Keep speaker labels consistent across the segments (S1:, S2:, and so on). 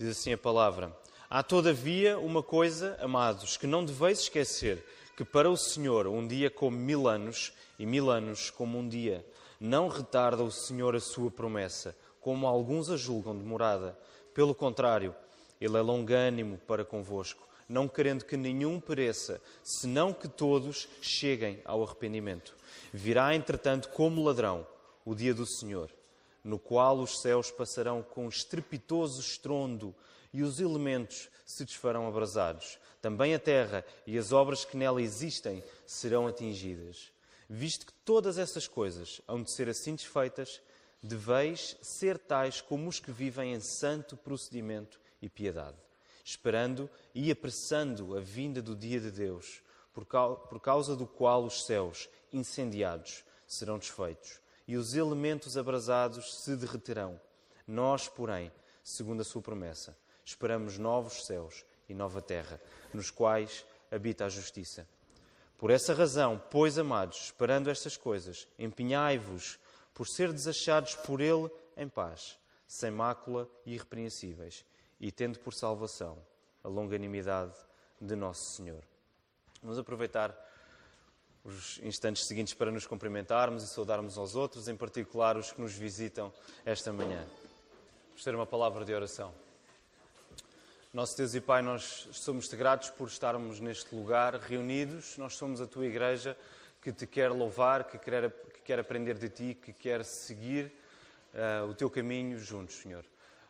S1: Diz assim a palavra: Há todavia uma coisa, amados, que não deveis esquecer: que para o Senhor um dia como mil anos, e mil anos como um dia. Não retarda o Senhor a sua promessa, como alguns a julgam demorada. Pelo contrário, Ele é longânimo para convosco, não querendo que nenhum pereça, senão que todos cheguem ao arrependimento. Virá, entretanto, como ladrão o dia do Senhor, no qual os céus passarão com estrepitoso estrondo e os elementos se desfarão abrasados. Também a terra e as obras que nela existem serão atingidas. Visto que todas essas coisas hão de ser assim desfeitas, deveis ser tais como os que vivem em santo procedimento e piedade, esperando e apressando a vinda do dia de Deus, por causa do qual os céus, incendiados, serão desfeitos e os elementos abrasados se derreterão. Nós, porém, segundo a sua promessa, esperamos novos céus e nova terra, nos quais habita a justiça. Por essa razão, pois, amados, esperando estas coisas, empenhai-vos por ser desachados por Ele em paz, sem mácula e irrepreensíveis, e tendo por salvação a longanimidade de Nosso Senhor. Vamos aproveitar os instantes seguintes para nos cumprimentarmos e saudarmos aos outros, em particular os que nos visitam esta manhã. Vamos ter uma palavra de oração. Nosso Deus e Pai, nós somos-te gratos por estarmos neste lugar reunidos. Nós somos a tua igreja que te quer louvar, que quer, que quer aprender de ti, que quer seguir uh, o teu caminho juntos, Senhor.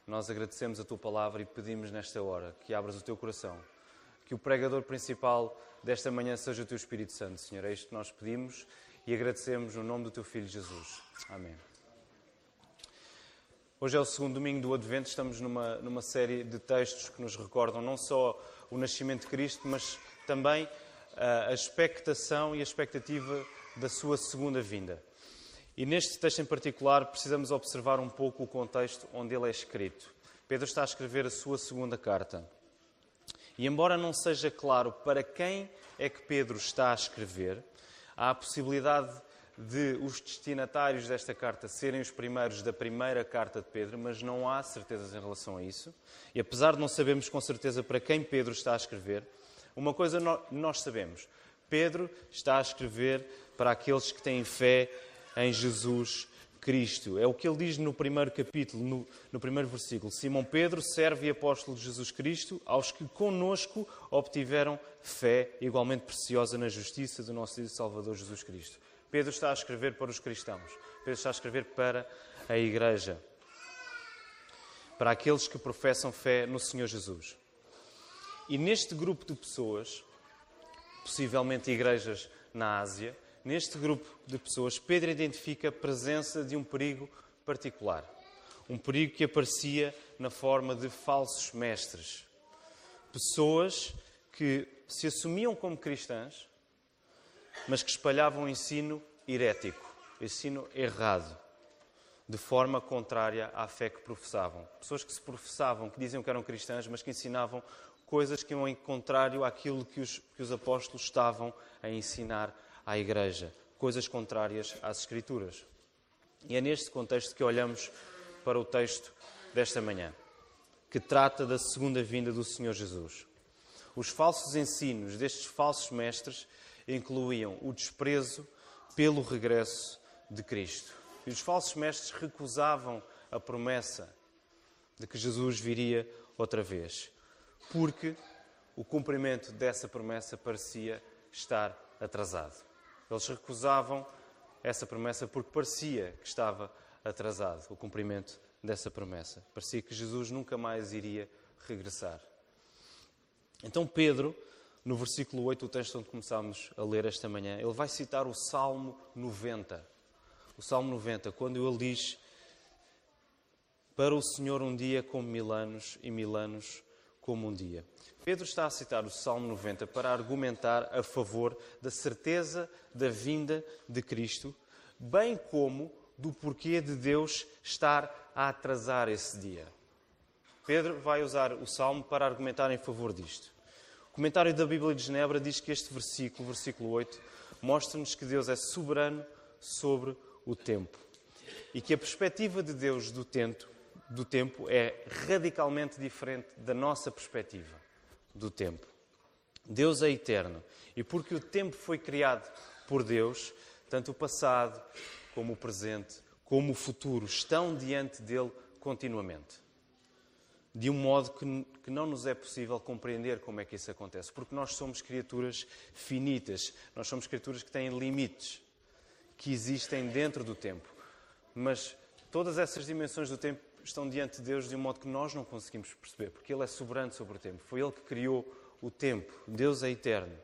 S1: Nós agradecemos a tua palavra e pedimos nesta hora que abras o teu coração, que o pregador principal desta manhã seja o teu Espírito Santo, Senhor. É isto que nós pedimos e agradecemos no nome do teu Filho Jesus. Amém. Hoje é o segundo domingo do Advento, estamos numa, numa série de textos que nos recordam não só o nascimento de Cristo, mas também uh, a expectação e a expectativa da sua segunda vinda. E neste texto em particular precisamos observar um pouco o contexto onde ele é escrito. Pedro está a escrever a sua segunda carta. E embora não seja claro para quem é que Pedro está a escrever, há a possibilidade de os destinatários desta carta serem os primeiros da primeira carta de Pedro, mas não há certezas em relação a isso. E apesar de não sabermos com certeza para quem Pedro está a escrever, uma coisa nós sabemos: Pedro está a escrever para aqueles que têm fé em Jesus Cristo. É o que ele diz no primeiro capítulo, no, no, primeiro versículo. Simão Pedro, serve e apóstolo de Jesus Cristo, aos que conosco obtiveram fé igualmente preciosa na justiça do nosso Deus Salvador Jesus Cristo. Pedro está a escrever para os cristãos. Pedro está a escrever para a igreja. Para aqueles que professam fé no Senhor Jesus. E neste grupo de pessoas, possivelmente igrejas na Ásia, neste grupo de pessoas, Pedro identifica a presença de um perigo particular. Um perigo que aparecia na forma de falsos mestres. Pessoas que se assumiam como cristãs, mas que espalhavam ensino herético, ensino errado, de forma contrária à fé que professavam. Pessoas que se professavam, que diziam que eram cristãs, mas que ensinavam coisas que iam em contrário àquilo que os, que os apóstolos estavam a ensinar à igreja, coisas contrárias às Escrituras. E é neste contexto que olhamos para o texto desta manhã, que trata da segunda vinda do Senhor Jesus. Os falsos ensinos destes falsos mestres incluíam o desprezo pelo regresso de Cristo. E os falsos mestres recusavam a promessa de que Jesus viria outra vez, porque o cumprimento dessa promessa parecia estar atrasado. Eles recusavam essa promessa porque parecia que estava atrasado o cumprimento dessa promessa. Parecia que Jesus nunca mais iria regressar. Então Pedro no versículo 8, o texto onde começámos a ler esta manhã, ele vai citar o Salmo 90. O Salmo 90, quando ele diz: Para o Senhor um dia como mil anos e mil anos como um dia. Pedro está a citar o Salmo 90 para argumentar a favor da certeza da vinda de Cristo, bem como do porquê de Deus estar a atrasar esse dia. Pedro vai usar o Salmo para argumentar em favor disto. O comentário da Bíblia de Genebra diz que este versículo, versículo 8, mostra-nos que Deus é soberano sobre o tempo e que a perspectiva de Deus do tempo, do tempo é radicalmente diferente da nossa perspectiva do tempo. Deus é eterno e porque o tempo foi criado por Deus, tanto o passado como o presente, como o futuro estão diante dele continuamente. De um modo que, que não nos é possível compreender como é que isso acontece, porque nós somos criaturas finitas, nós somos criaturas que têm limites, que existem dentro do tempo. Mas todas essas dimensões do tempo estão diante de Deus de um modo que nós não conseguimos perceber, porque Ele é soberano sobre o tempo. Foi Ele que criou o tempo. Deus é eterno.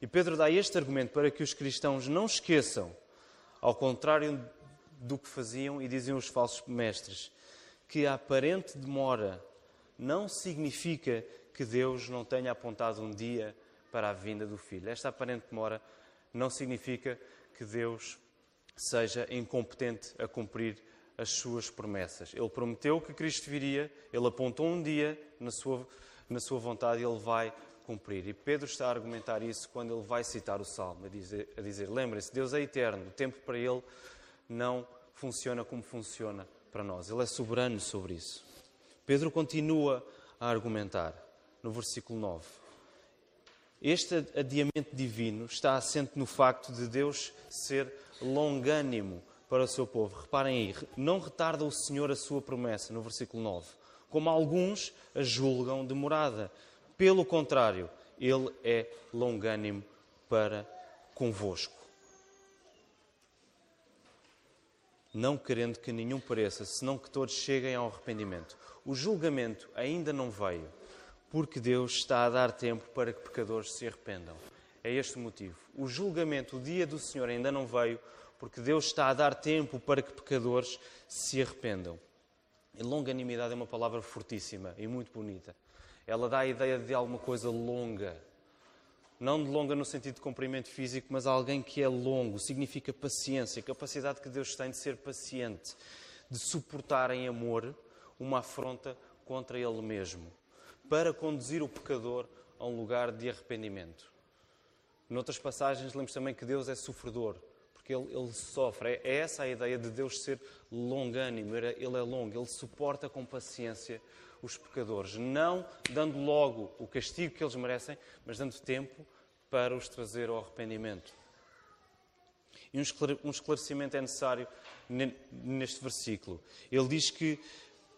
S1: E Pedro dá este argumento para que os cristãos não esqueçam, ao contrário do que faziam e diziam os falsos mestres, que a aparente demora não significa que Deus não tenha apontado um dia para a vinda do Filho. Esta aparente demora não significa que Deus seja incompetente a cumprir as suas promessas. Ele prometeu que Cristo viria, ele apontou um dia na sua, na sua vontade e ele vai cumprir. E Pedro está a argumentar isso quando ele vai citar o Salmo, a dizer, a dizer lembrem-se, Deus é eterno, o tempo para ele não funciona como funciona para nós. Ele é soberano sobre isso. Pedro continua a argumentar no versículo 9. Este adiamento divino está assente no facto de Deus ser longânimo para o seu povo. Reparem aí, não retarda o Senhor a sua promessa, no versículo 9, como alguns a julgam demorada. Pelo contrário, ele é longânimo para convosco. Não querendo que nenhum pareça, senão que todos cheguem ao arrependimento. O julgamento ainda não veio, porque Deus está a dar tempo para que pecadores se arrependam. É este o motivo. O julgamento, o dia do Senhor ainda não veio, porque Deus está a dar tempo para que pecadores se arrependam. E longanimidade é uma palavra fortíssima e muito bonita. Ela dá a ideia de alguma coisa longa. Não de longa no sentido de comprimento físico, mas alguém que é longo. Significa paciência, capacidade que Deus tem de ser paciente, de suportar em amor uma afronta contra Ele mesmo, para conduzir o pecador a um lugar de arrependimento. Noutras passagens, lemos também que Deus é sofredor, porque ele, ele, sofre. É essa a ideia de Deus ser longânimo, ele é longo, ele suporta com paciência os pecadores, não dando logo o castigo que eles merecem, mas dando tempo para os trazer ao arrependimento. E um esclarecimento é necessário neste versículo. Ele diz que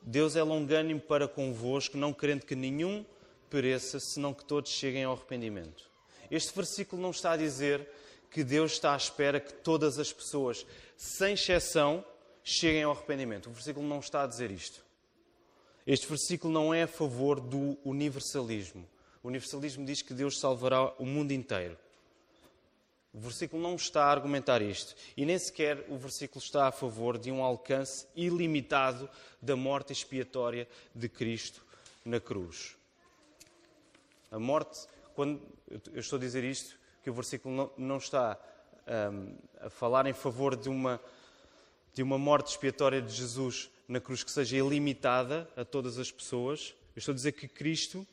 S1: Deus é longânimo para convosco, não querendo que nenhum pereça, senão que todos cheguem ao arrependimento. Este versículo não está a dizer que Deus está à espera que todas as pessoas, sem exceção, cheguem ao arrependimento. O versículo não está a dizer isto. Este versículo não é a favor do universalismo. O universalismo diz que Deus salvará o mundo inteiro. O versículo não está a argumentar isto. E nem sequer o versículo está a favor de um alcance ilimitado da morte expiatória de Cristo na cruz. A morte, quando eu estou a dizer isto, que o versículo não, não está um, a falar em favor de uma, de uma morte expiatória de Jesus na cruz que seja ilimitada a todas as pessoas. Eu estou a dizer que Cristo,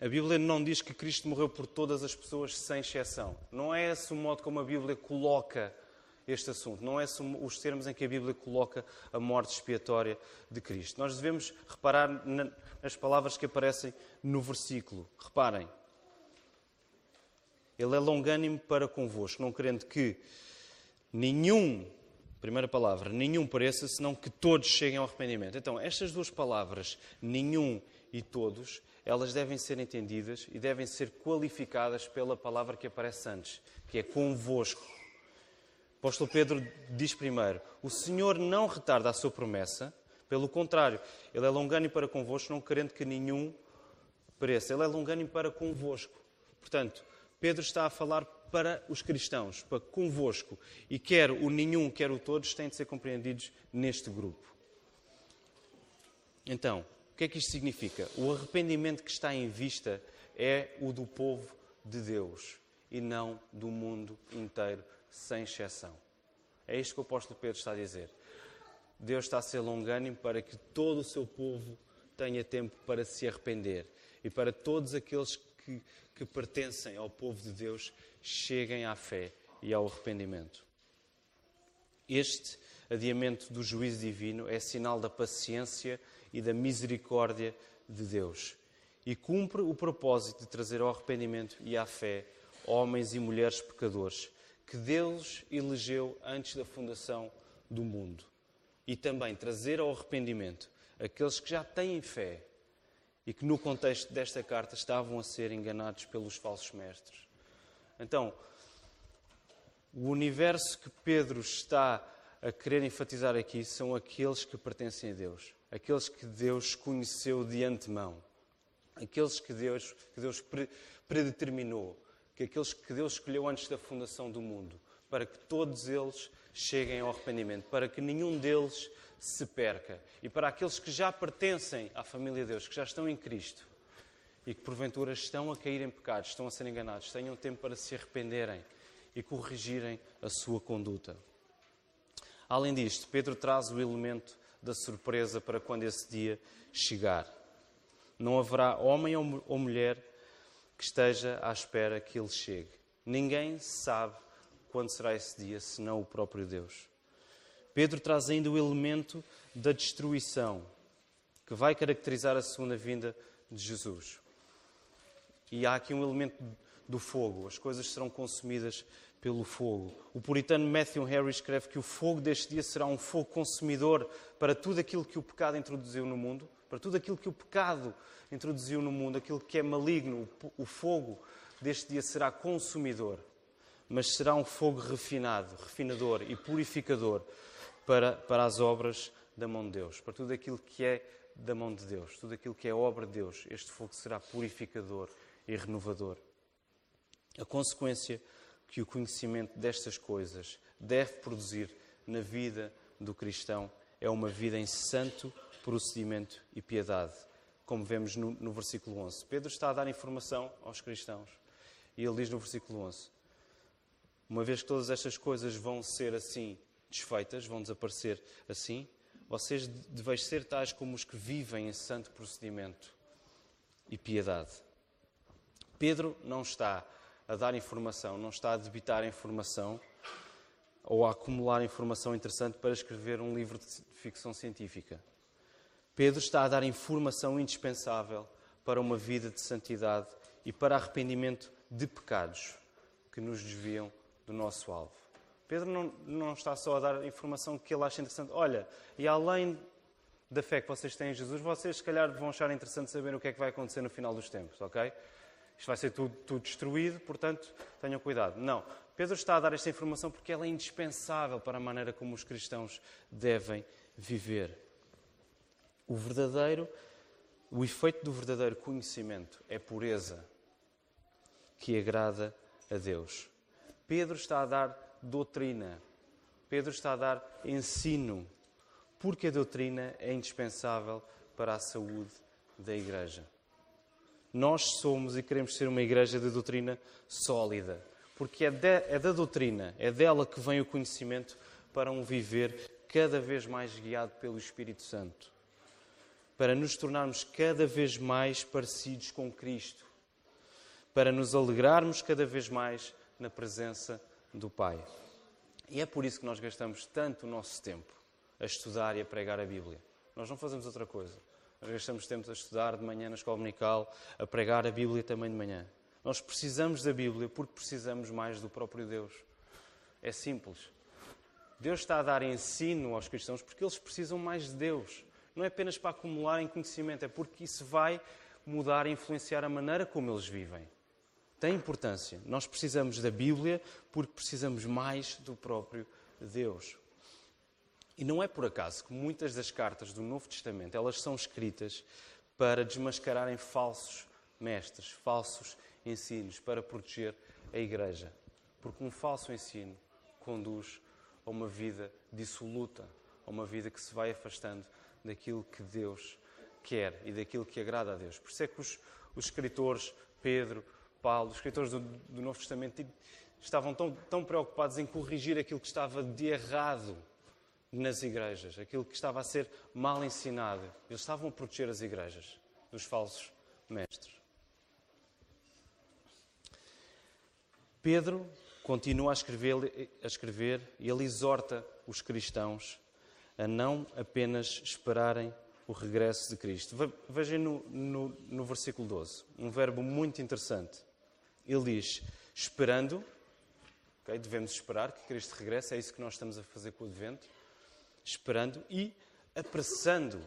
S1: a Bíblia não diz que Cristo morreu por todas as pessoas sem exceção. Não é esse o modo como a Bíblia coloca este assunto. Não é os termos em que a Bíblia coloca a morte expiatória de Cristo. Nós devemos reparar nas palavras que aparecem no versículo. Reparem, ele é longânimo para convosco, não querendo que nenhum, primeira palavra, nenhum pareça, senão que todos cheguem ao arrependimento. Então, estas duas palavras, nenhum e todos, elas devem ser entendidas e devem ser qualificadas pela palavra que aparece antes, que é convosco. O apóstolo Pedro diz primeiro: O Senhor não retarda a sua promessa, pelo contrário, Ele é longânimo para convosco, não querendo que nenhum pereça. Ele é longânimo para convosco. Portanto, Pedro está a falar para os cristãos, para convosco. E quer o nenhum, quer o todos têm de ser compreendidos neste grupo. Então, o que é que isto significa? O arrependimento que está em vista é o do povo de Deus e não do mundo inteiro, sem exceção. É isto que o apóstolo Pedro está a dizer. Deus está a ser longânimo para que todo o seu povo tenha tempo para se arrepender e para todos aqueles que que pertencem ao povo de Deus cheguem à fé e ao arrependimento. Este adiamento do juízo divino, é sinal da paciência e da misericórdia de Deus. E cumpre o propósito de trazer ao arrependimento e à fé homens e mulheres pecadores que Deus elegeu antes da fundação do mundo. E também trazer ao arrependimento aqueles que já têm fé e que, no contexto desta carta, estavam a ser enganados pelos falsos mestres. Então, o universo que Pedro está a querer enfatizar aqui são aqueles que pertencem a Deus, aqueles que Deus conheceu de antemão, aqueles que Deus, que Deus predeterminou, que aqueles que Deus escolheu antes da fundação do mundo, para que todos eles cheguem ao arrependimento, para que nenhum deles se perca. E para aqueles que já pertencem à família de Deus, que já estão em Cristo e que porventura estão a cair em pecados, estão a ser enganados, tenham tempo para se arrependerem e corrigirem a sua conduta. Além disto, Pedro traz o elemento da surpresa para quando esse dia chegar. Não haverá homem ou mulher que esteja à espera que ele chegue. Ninguém sabe quando será esse dia, senão o próprio Deus. Pedro traz ainda o elemento da destruição, que vai caracterizar a segunda vinda de Jesus. E há aqui um elemento do fogo, as coisas serão consumidas pelo fogo. O puritano Matthew Harry escreve que o fogo deste dia será um fogo consumidor para tudo aquilo que o pecado introduziu no mundo, para tudo aquilo que o pecado introduziu no mundo, aquilo que é maligno. O fogo deste dia será consumidor, mas será um fogo refinado, refinador e purificador para, para as obras da mão de Deus, para tudo aquilo que é da mão de Deus, tudo aquilo que é obra de Deus. Este fogo será purificador e renovador. A consequência que o conhecimento destas coisas deve produzir na vida do cristão é uma vida em santo procedimento e piedade, como vemos no, no, versículo 11. Pedro está a dar informação aos cristãos e ele diz no versículo 11: Uma vez que todas estas coisas vão ser assim desfeitas, vão desaparecer assim, vocês deveis ser tais como os que vivem em santo procedimento e piedade. Pedro não está a dar informação, não está a debitar informação ou a acumular informação interessante para escrever um livro de ficção científica. Pedro está a dar informação indispensável para uma vida de santidade e para arrependimento de pecados que nos desviam do nosso alvo. Pedro não, não está só a dar informação que ele acha interessante. Olha, e além da fé que vocês têm em Jesus, vocês se calhar vão achar interessante saber o que é que vai acontecer no final dos tempos, ok? Isto vai ser tudo, tudo destruído, portanto, tenham cuidado. Não. Pedro está a dar esta informação porque ela é indispensável para a maneira como os cristãos devem viver. O verdadeiro, o efeito do verdadeiro conhecimento é pureza que agrada a Deus. Pedro está a dar doutrina. Pedro está a dar ensino, porque a doutrina é indispensável para a saúde da igreja. Nós somos e queremos ser uma igreja de doutrina sólida, porque é, de, é da doutrina, é dela que vem o conhecimento para um viver cada vez mais guiado pelo Espírito Santo, para nos tornarmos cada vez mais parecidos com Cristo, para nos alegrarmos cada vez mais na presença do Pai. E é por isso que nós gastamos tanto o nosso tempo a estudar e a pregar a Bíblia. Nós não fazemos outra coisa. Nós gastamos tempo a estudar de manhã na escola dominical, a pregar a Bíblia também de manhã. Nós precisamos da Bíblia porque precisamos mais do próprio Deus. É simples. Deus está a dar ensino aos cristãos porque eles precisam mais de Deus. Não é apenas para acumularem conhecimento, é porque isso vai mudar e influenciar a maneira como eles vivem. Tem importância. Nós precisamos da Bíblia porque precisamos mais do próprio Deus. E não é por acaso que muitas das cartas do Novo Testamento elas são escritas para desmascararem falsos mestres, falsos ensinos, para proteger a Igreja. Porque um falso ensino conduz a uma vida dissoluta, a uma vida que se vai afastando daquilo que Deus quer e daquilo que agrada a Deus. Por isso é que os, os escritores, Pedro, Paulo, os escritores do, do Novo Testamento, estavam tão, tão preocupados em corrigir aquilo que estava de errado nas igrejas, aquilo que estava a ser mal ensinado. Eles estavam a proteger as igrejas dos falsos mestres. Pedro continua a escrever, a escrever e ele exorta os cristãos a não apenas esperarem o regresso de Cristo. Vejam no, no, no versículo 12, um verbo muito interessante. Ele diz: esperando, okay, devemos esperar que Cristo regresse, é isso que nós estamos a fazer com o advento, esperando e apressando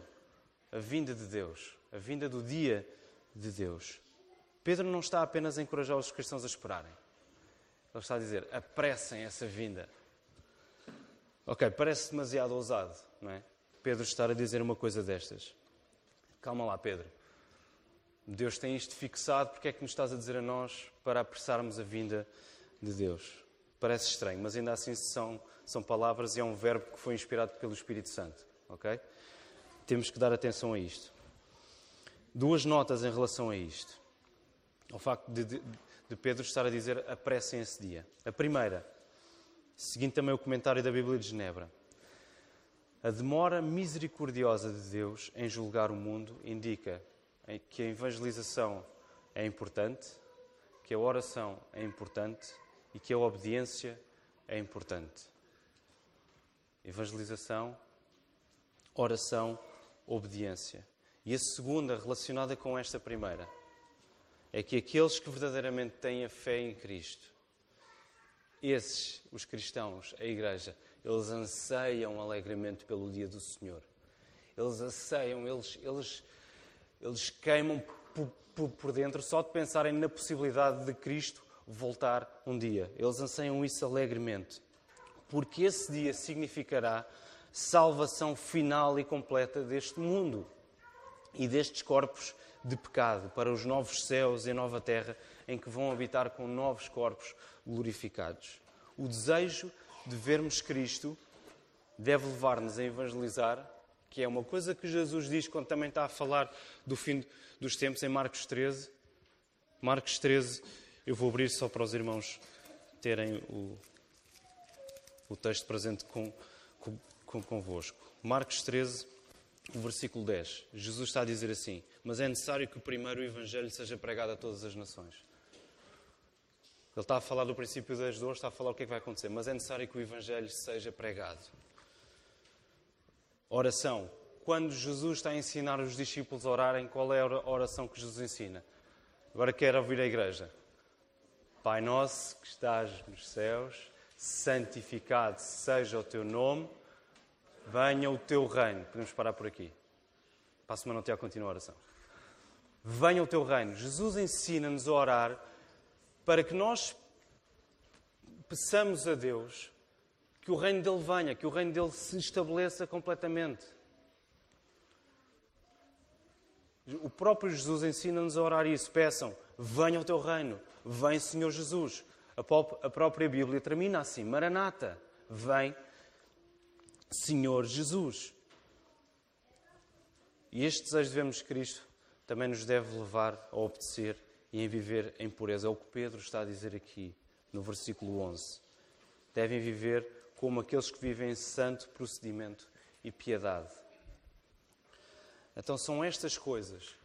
S1: a vinda de Deus, a vinda do dia de Deus. Pedro não está apenas a encorajar os cristãos a esperarem. Ele está a dizer: apressem essa vinda. Ok, parece demasiado ousado, não é? Pedro estar a dizer uma coisa destas. Calma lá, Pedro. Deus tem isto fixado, porque é que nos estás a dizer a nós para apressarmos a vinda de Deus? Parece estranho, mas ainda assim são, são palavras e é um verbo que foi inspirado pelo Espírito Santo, ok? Temos que dar atenção a isto. Duas notas em relação a isto. Ao facto de, de, de Pedro estar a dizer apressem esse dia. A primeira, seguindo também o comentário da Bíblia de Genebra. A demora misericordiosa de Deus em julgar o mundo indica que a evangelização é importante, que a oração é importante e que a obediência é importante. Evangelização, oração, obediência. E a segunda, relacionada com esta primeira, é que aqueles que verdadeiramente têm a fé em Cristo, esses, os cristãos, a Igreja, eles anseiam alegremente pelo dia do Senhor. Eles anseiam, eles, eles, eles queimam por, dentro só de pensarem na possibilidade de Cristo voltar um dia. Eles anseiam isso alegremente. Porque esse dia significará salvação final e completa deste mundo e destes corpos de pecado para os novos céus e nova terra em que vão habitar com novos corpos glorificados. O desejo de vermos Cristo deve levar-nos a evangelizar, que é uma coisa que Jesus diz quando também está a falar do fim dos tempos em Marcos 13. Marcos 13, eu vou abrir só para os irmãos terem o, o texto presente com, com, com, convosco. Marcos 13, o versículo 10. Jesus está a dizer assim: Mas é necessário que primeiro o Evangelho seja pregado a todas as nações. Ele está a falar do princípio das dores, está a falar o que é que vai acontecer, mas é necessário que o Evangelho seja pregado. Oração. Quando Jesus está a ensinar os discípulos a orarem, qual é a oração que Jesus ensina? Agora quero ouvir a igreja. Pai nosso que estás nos céus, santificado seja o teu nome, venha o teu reino. Podemos parar por aqui. Para a semana a continuar a oração. Venha o teu reino. Jesus ensina-nos a orar para que nós peçamos a Deus que o reino dele venha, que o reino dele se estabeleça completamente. O próprio Jesus ensina-nos a orar isso. Peçam, venha o teu reino, vem Senhor Jesus. A própria Bíblia termina assim: Maranata, vem Senhor Jesus. E este desejo de vermos Cristo também nos deve levar a obedecer e em viver em pureza. É o que Pedro está a dizer aqui no versículo 11. Devem viver como aqueles que vivem em santo procedimento e piedade. Então são estas coisas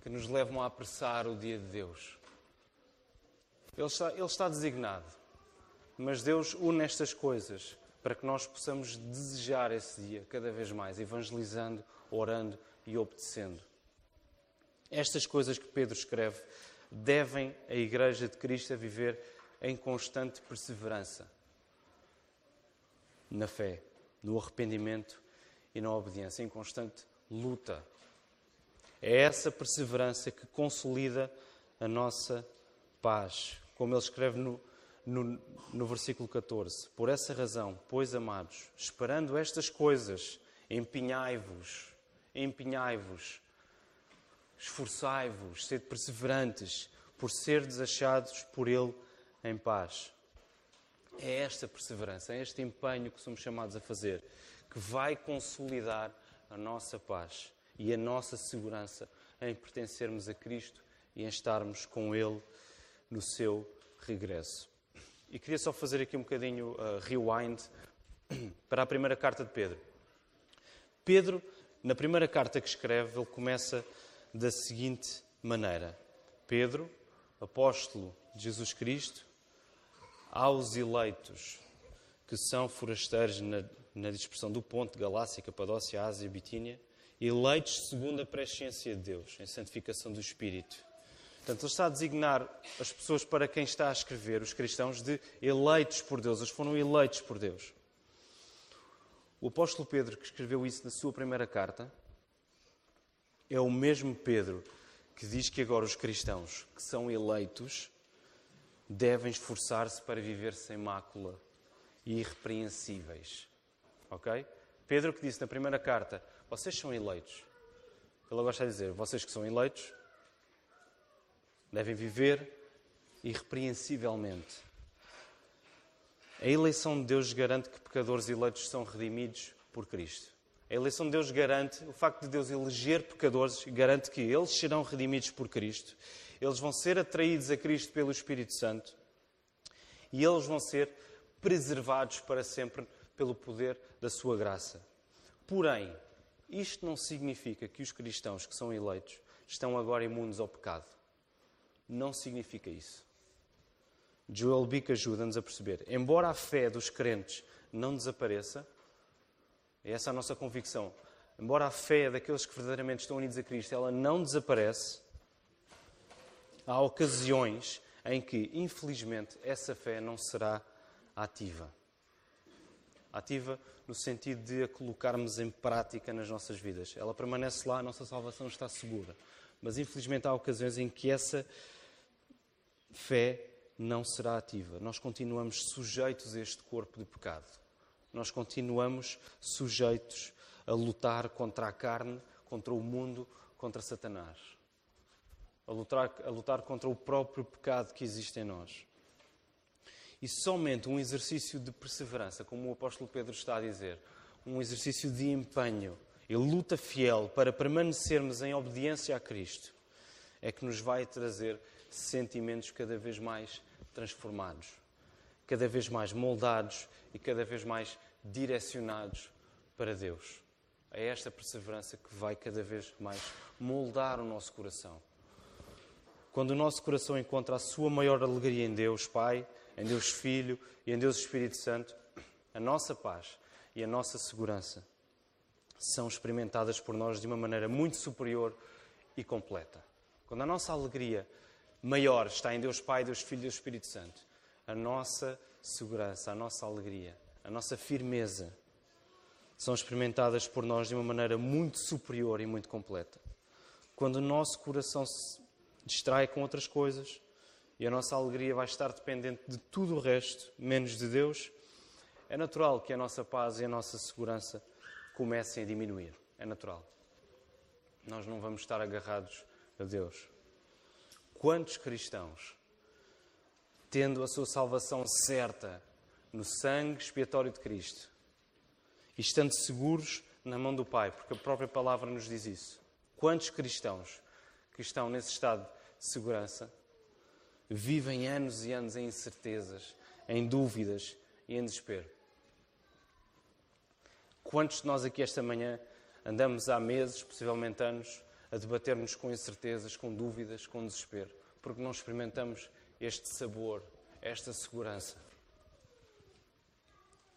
S1: que nos levam a apressar o dia de Deus. Ele está, ele está designado, mas Deus une estas coisas para que nós possamos desejar esse dia cada vez mais, evangelizando, orando e obedecendo. Estas coisas que Pedro escreve devem a Igreja de Cristo a viver em constante perseverança na fé, no arrependimento e na obediência, em constante luta. É essa perseverança que consolida a nossa paz. Como ele escreve no, no, no versículo 14: Por essa razão, pois amados, esperando estas coisas, empenhai-vos, empenhai-vos Esforçai-vos, sede perseverantes, por ser desachados por Ele em paz. É esta perseverança, é este empenho que somos chamados a fazer, que vai consolidar a nossa paz e a nossa segurança em pertencermos a Cristo e em estarmos com Ele no seu regresso. E queria só fazer aqui um bocadinho uh, rewind para a primeira carta de Pedro. Pedro, na primeira carta que escreve, ele começa da seguinte maneira: Pedro, apóstolo de Jesus Cristo, aos eleitos que são forasteiros na, na dispersão do ponto, Galácia, Capadócia, Ásia, Bitínia, eleitos segundo a presciência de Deus, em santificação do Espírito. Portanto, ele está a designar as pessoas para quem está a escrever, os cristãos, de eleitos por Deus. Eles foram eleitos por Deus. O apóstolo Pedro, que escreveu isso na sua primeira carta, é o mesmo Pedro que diz que agora os cristãos que são eleitos devem esforçar-se para viver sem mácula e irrepreensíveis. Ok? Pedro que disse na primeira carta: Vocês são eleitos. Ele gosta de dizer: Vocês que são eleitos devem viver irrepreensivelmente. A eleição de Deus garante que pecadores eleitos são redimidos por Cristo. A eleição de Deus garante, o facto de Deus eleger pecadores, garante que eles serão redimidos por Cristo, eles vão ser atraídos a Cristo pelo Espírito Santo e eles vão ser preservados para sempre pelo poder da sua graça. Porém, isto não significa que os cristãos que são eleitos estão agora imunes ao pecado. Não significa isso. Joel Bick ajuda-nos a perceber. Embora a fé dos crentes não desapareça, é essa a nossa convicção. Embora a fé daqueles que verdadeiramente estão unidos a Cristo, ela não desaparece, há ocasiões em que, infelizmente, essa fé não será ativa. Ativa no sentido de a colocarmos em prática nas nossas vidas. Ela permanece lá, a nossa salvação está segura. Mas, infelizmente, há ocasiões em que essa fé não será ativa. Nós continuamos sujeitos a este corpo de pecado nós continuamos sujeitos a lutar contra a carne, contra o mundo, contra Satanás. A lutar, a lutar contra o próprio pecado que existe em nós. E somente um exercício de perseverança, como o apóstolo Pedro está a dizer, um exercício de empenho e luta fiel para permanecermos em obediência a Cristo, é que nos vai trazer sentimentos cada vez mais transformados, cada vez mais moldados e cada vez mais direcionados para Deus. É esta perseverança que vai cada vez mais moldar o nosso coração. Quando o nosso coração encontra a sua maior alegria em Deus Pai, em Deus Filho e em Deus Espírito Santo, a nossa paz e a nossa segurança são experimentadas por nós de uma maneira muito superior e completa. Quando a nossa alegria maior está em Deus Pai, Deus Filho e Deus Espírito Santo, a nossa segurança, a nossa alegria, a nossa firmeza são experimentadas por nós de uma maneira muito superior e muito completa. Quando o nosso coração distrai com outras coisas e a nossa alegria vai estar dependente de tudo o resto, menos de Deus, é natural que a nossa paz e a nossa segurança comecem a diminuir. É natural. Nós não vamos estar agarrados a Deus. Quantos cristãos tendo a sua salvação certa no sangue expiatório de Cristo e estando seguros na mão do Pai, porque a própria palavra nos diz isso. Quantos cristãos que estão nesse estado segurança vivem anos e anos em incertezas, em dúvidas e em desespero? Quantos de nós aqui esta manhã andamos há meses, possivelmente anos, a debater-nos com incertezas, com dúvidas, com desespero, porque não experimentamos este sabor, esta segurança.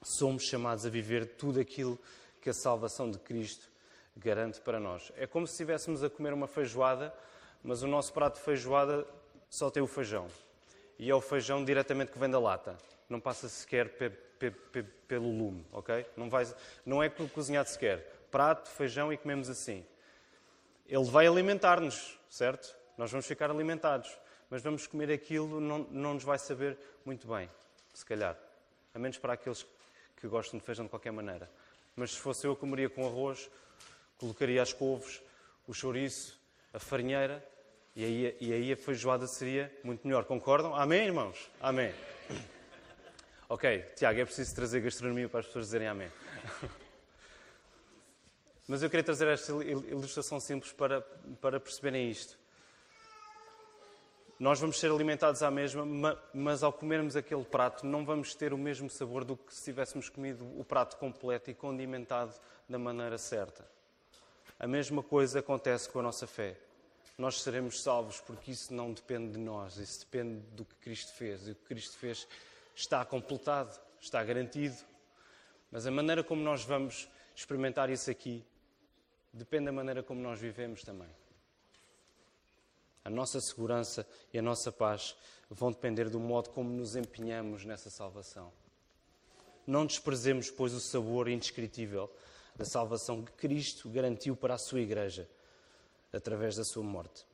S1: Somos chamados a viver tudo aquilo que a salvação de Cristo garante para nós. É como se estivéssemos a comer uma feijoada, mas o nosso prato de feijoada só tem o feijão. E é o feijão diretamente que vem da lata. Não passa sequer pe, pe, pe, pelo lume, ok? Não, vai, não é cozinhado sequer. Prato, feijão e comemos assim. Ele vai alimentar-nos, certo? Nós vamos ficar alimentados mas vamos comer aquilo, não, não nos vai saber muito bem, se calhar. A menos para aqueles que gostam de feijão de qualquer maneira. Mas se fosse eu, comeria com arroz, colocaria as couves, o chouriço, a farinheira, e aí, e aí a feijoada seria muito melhor. Concordam? Amém, irmãos? Amém. Ok, Tiago, é preciso trazer gastronomia para as pessoas dizerem amém. Mas eu queria trazer esta ilustração simples para, para perceberem isto. Nós vamos ser alimentados à mesma, mas ao comermos aquele prato não vamos ter o mesmo sabor do que se tivéssemos comido o prato completo e condimentado da maneira certa. A mesma coisa acontece com a nossa fé. Nós seremos salvos porque isso não depende de nós, isso depende do que Cristo fez. E o que Cristo fez está completado, está garantido, mas a maneira como nós vamos experimentar isso aqui depende da maneira como nós vivemos também. A nossa segurança e a nossa paz vão depender do modo como nos empenhamos nessa salvação. Não desprezemos, pois, o sabor indescritível da salvação que Cristo garantiu para a sua Igreja através da sua morte.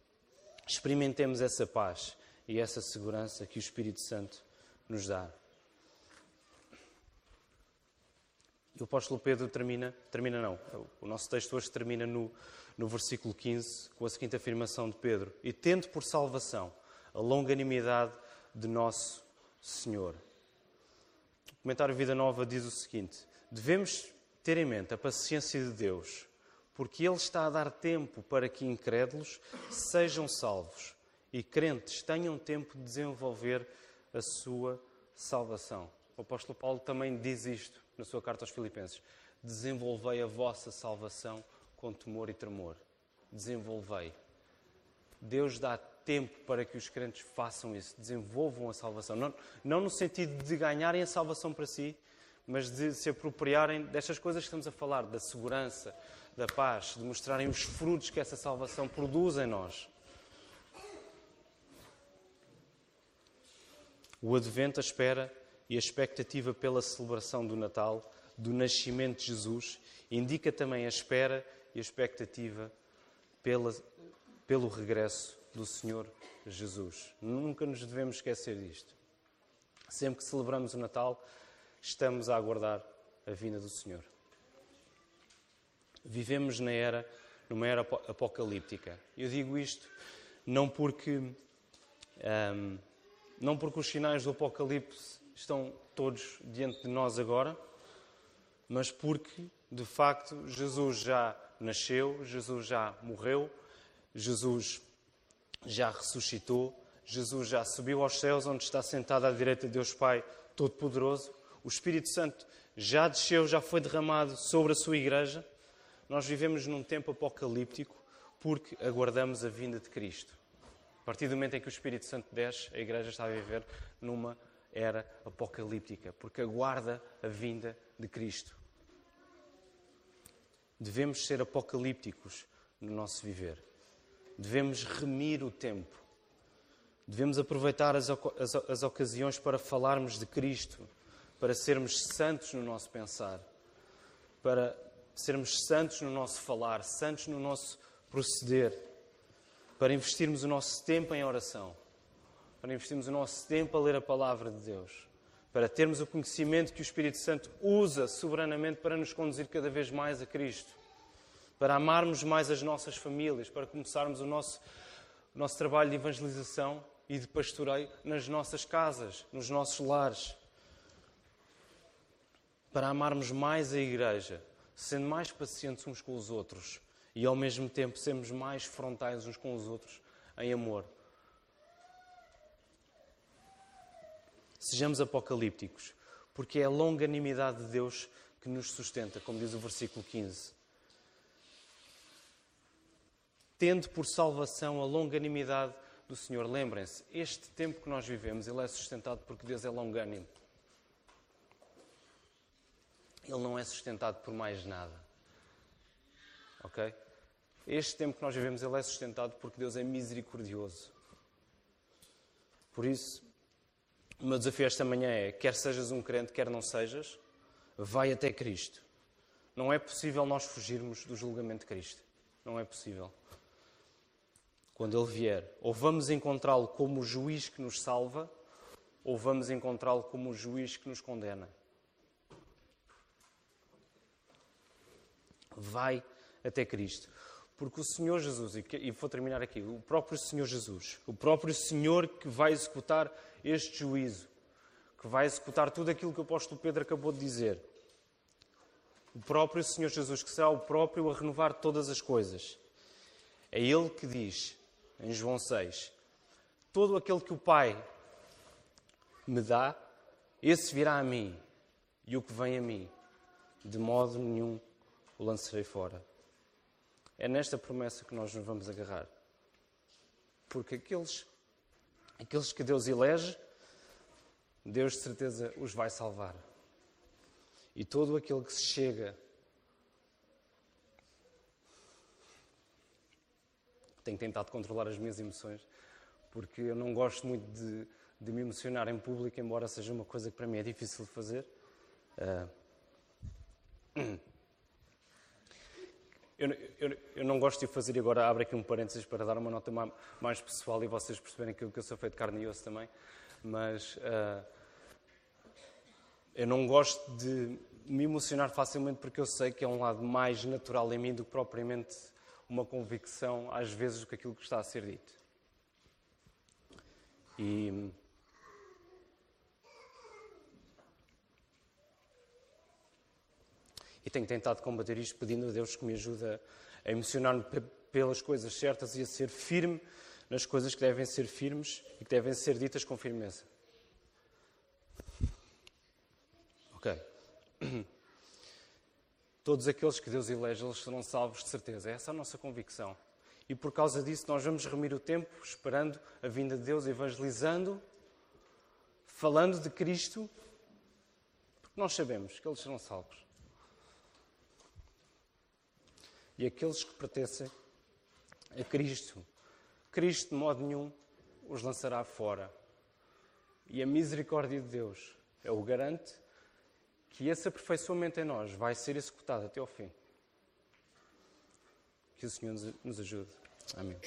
S1: Experimentemos essa paz e essa segurança que o Espírito Santo nos dá. E o apóstolo Pedro termina, termina não, o nosso texto hoje termina no, no versículo 15, com a seguinte afirmação de Pedro: E tendo por salvação a longanimidade de nosso Senhor. O comentário Vida Nova diz o seguinte: Devemos ter em mente a paciência de Deus, porque Ele está a dar tempo para que incrédulos sejam salvos e crentes tenham tempo de desenvolver a sua salvação. O apóstolo Paulo também diz isto na sua carta aos Filipenses: Desenvolvei a vossa salvação com temor e tremor. Desenvolvei. Deus dá tempo para que os crentes façam isso, desenvolvam a salvação. Não, não no sentido de ganharem a salvação para si, mas de se apropriarem destas coisas que estamos a falar, da segurança, da paz, de mostrarem os frutos que essa salvação produz em nós. O advento, a espera e a expectativa pela celebração do Natal, do nascimento de Jesus, indica também a espera e a expectativa pela, pelo regresso do Senhor Jesus. Nunca nos devemos esquecer disto. Sempre que celebramos o Natal, estamos a aguardar a vinda do Senhor. Vivemos na era, numa era apocalíptica. Eu digo isto não porque, um, não porque os sinais do Apocalipse estão todos diante de nós agora, mas porque, de facto, Jesus já nasceu, Jesus já morreu, Jesus já ressuscitou, Jesus já subiu aos céus, onde está sentado à direita de Deus Pai Todo-Poderoso. O Espírito Santo já desceu, já foi derramado sobre a sua igreja. Nós vivemos num tempo apocalíptico porque aguardamos a vinda de Cristo. A partir do momento em que o Espírito Santo desce, a igreja está a viver numa era apocalíptica, porque aguarda a vinda de Cristo. Devemos ser apocalípticos no nosso viver. Devemos remir o tempo. Devemos aproveitar as, as, as ocasiões para falarmos de Cristo, para sermos santos no nosso pensar, para sermos santos no nosso falar, santos no nosso proceder, para investirmos o nosso tempo em oração para investirmos o nosso tempo a ler a palavra de Deus, para termos o conhecimento que o Espírito Santo usa soberanamente para nos conduzir cada vez mais a Cristo, para amarmos mais as nossas famílias, para começarmos o nosso, o nosso trabalho de evangelização e de pastoreio nas nossas casas, nos nossos lares, para amarmos mais a Igreja, sendo mais pacientes uns com os outros e ao mesmo tempo sermos mais frontais uns com os outros em amor. Sejamos apocalípticos, porque é a longanimidade de Deus que nos sustenta, como diz o versículo 15. Tendo por salvação a longanimidade do Senhor. Lembrem-se, este tempo que nós vivemos, ele é sustentado porque Deus é longânimo. Ele não é sustentado por mais nada. Ok? Este tempo que nós vivemos, ele é sustentado porque Deus é misericordioso. Por isso, o meu desafio esta manhã é: quer sejas um crente, quer não sejas, vai até Cristo. Não é possível nós fugirmos do julgamento de Cristo. Não é possível. Quando Ele vier, ou vamos encontrá-lo como o juiz que nos salva, ou vamos encontrá-lo como o juiz que nos condena. Vai até Cristo. Porque o Senhor Jesus, e vou terminar aqui, o próprio Senhor Jesus, o próprio Senhor que vai executar este juízo, que vai executar tudo aquilo que o apóstolo Pedro acabou de dizer. O próprio Senhor Jesus, que será o próprio a renovar todas as coisas. É Ele que diz, em João 6, todo aquele que o Pai me dá, esse virá a mim, e o que vem a mim, de modo nenhum o lançarei fora. É nesta promessa que nós nos vamos agarrar. Porque aqueles Aqueles que Deus elege, Deus de certeza os vai salvar. E todo aquele que se chega tenho tentado controlar as minhas emoções, porque eu não gosto muito de, de me emocionar em público, embora seja uma coisa que para mim é difícil de fazer. Uh... Eu, eu, eu, não gosto de fazer, agora abro aqui um parênteses para dar uma nota mais, mais pessoal e vocês perceberem que, que eu sou feito de carne e osso também, mas uh, eu não gosto de me emocionar facilmente porque eu sei que é um lado mais natural em mim do que propriamente uma convicção, às vezes, do que aquilo que está a ser dito. E. E tenho tentado combater isto pedindo a Deus que me ajude a emocionar-me pelas coisas certas e a ser firme nas coisas que devem ser firmes e que devem ser ditas com firmeza. Ok. Todos aqueles que Deus elege, eles serão salvos de certeza. Essa é a nossa convicção. E por causa disso, nós vamos remir o tempo esperando a vinda de Deus, evangelizando, falando de Cristo, porque nós sabemos que eles serão salvos. E aqueles que pertencem a Cristo, Cristo de modo nenhum os lançará fora. E a misericórdia de Deus é o garante que esse aperfeiçoamento em nós vai ser executado até ao fim. Que o Senhor nos ajude. Amém.